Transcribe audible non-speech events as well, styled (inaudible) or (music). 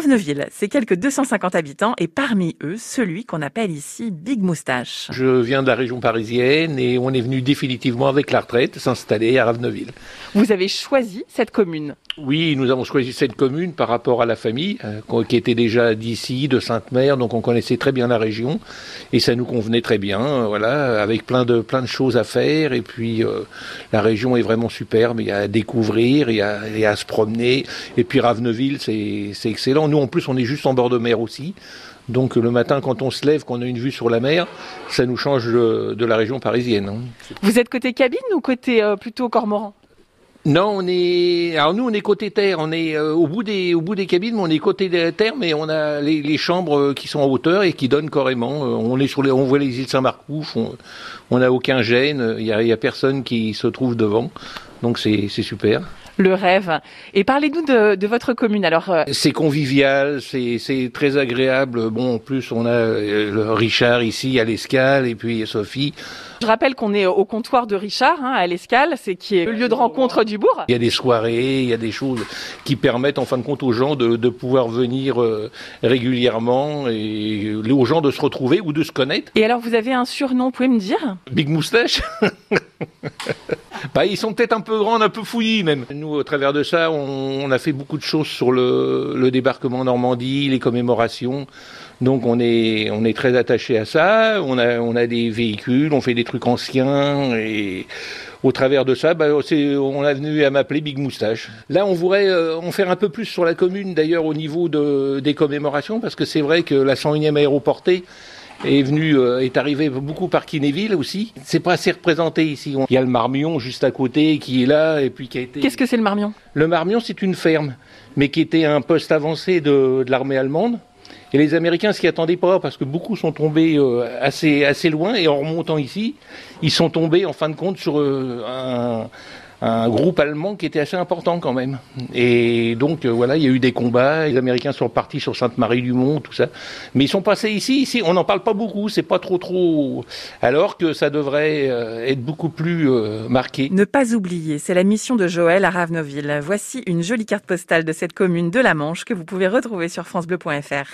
Raveneville, c'est quelques 250 habitants et parmi eux, celui qu'on appelle ici Big Moustache. Je viens de la région parisienne et on est venu définitivement avec la retraite s'installer à Raveneville. Vous avez choisi cette commune Oui, nous avons choisi cette commune par rapport à la famille euh, qui était déjà d'ici, de Sainte-Mère, donc on connaissait très bien la région et ça nous convenait très bien, euh, voilà, avec plein de plein de choses à faire et puis euh, la région est vraiment superbe, il y a à découvrir, il y a, il y a à se promener et puis Raveneville c'est c'est excellent. Nous en plus on est juste en bord de mer aussi. Donc le matin, quand on se lève, qu'on a une vue sur la mer, ça nous change de, de la région parisienne. hein. Vous êtes côté cabine ou côté euh, plutôt cormoran? Non, on est. Alors nous, on est côté terre. On est euh, au bout des au bout des cabines, mais on est côté terre, mais on a les, les chambres euh, qui sont en hauteur et qui donnent carrément. Euh, On est sur les, on voit les îles Saint-Marcouf. On n'a aucun gêne. Il y a, y a personne qui se trouve devant. Donc c'est super. Le rêve. Et parlez-nous de, de votre commune. Alors, euh, C'est convivial, c'est très agréable. Bon, en plus, on a euh, Richard ici à l'escale et puis Sophie. je rappelle qu'on est au comptoir de Richard, hein, à l'Escale, c'est qui est le lieu de rencontre du bourg. Il y a des soirées, il y a des choses qui permettent en fin de compte aux gens de, de pouvoir venir euh, régulièrement et aux gens de se retrouver ou de se connaître. Et alors, vous avez un surnom, vous pouvez me dire? Big Moustache (laughs) Bah, ils sont peut-être un peu grands, un peu fouillis même. Nous, au travers de ça, on, on a fait beaucoup de choses sur le, le débarquement en Normandie, les commémorations. Donc on est, on est très attaché à ça. On a, on a des véhicules, on fait des trucs anciens et au travers de ça, bah, on a venu à m'appeler Big Moustache. Là, on voudrait euh, en faire un peu plus sur la commune, d'ailleurs, au niveau de, des commémorations, parce que c'est vrai que la 101e aéroportée est venu, euh, est arrivé beaucoup par Kinéville aussi. C'est pas assez représenté ici. Il y a le Marmion juste à côté qui est là et puis qui a été. Qu'est-ce que c'est le Marmion? Le Marmion, c'est une ferme, mais qui était un poste avancé de, de l'armée allemande. Et les Américains s'y attendaient pas parce que beaucoup sont tombés euh, assez assez loin et en remontant ici, ils sont tombés en fin de compte sur euh, un, un groupe allemand qui était assez important quand même. Et donc euh, voilà, il y a eu des combats. Les Américains sont partis sur Sainte-Marie-du-Mont, tout ça. Mais ils sont passés ici. Ici, on n'en parle pas beaucoup. C'est pas trop trop. Alors que ça devrait euh, être beaucoup plus euh, marqué. Ne pas oublier, c'est la mission de Joël à Raveneville. Voici une jolie carte postale de cette commune de la Manche que vous pouvez retrouver sur francebleu.fr.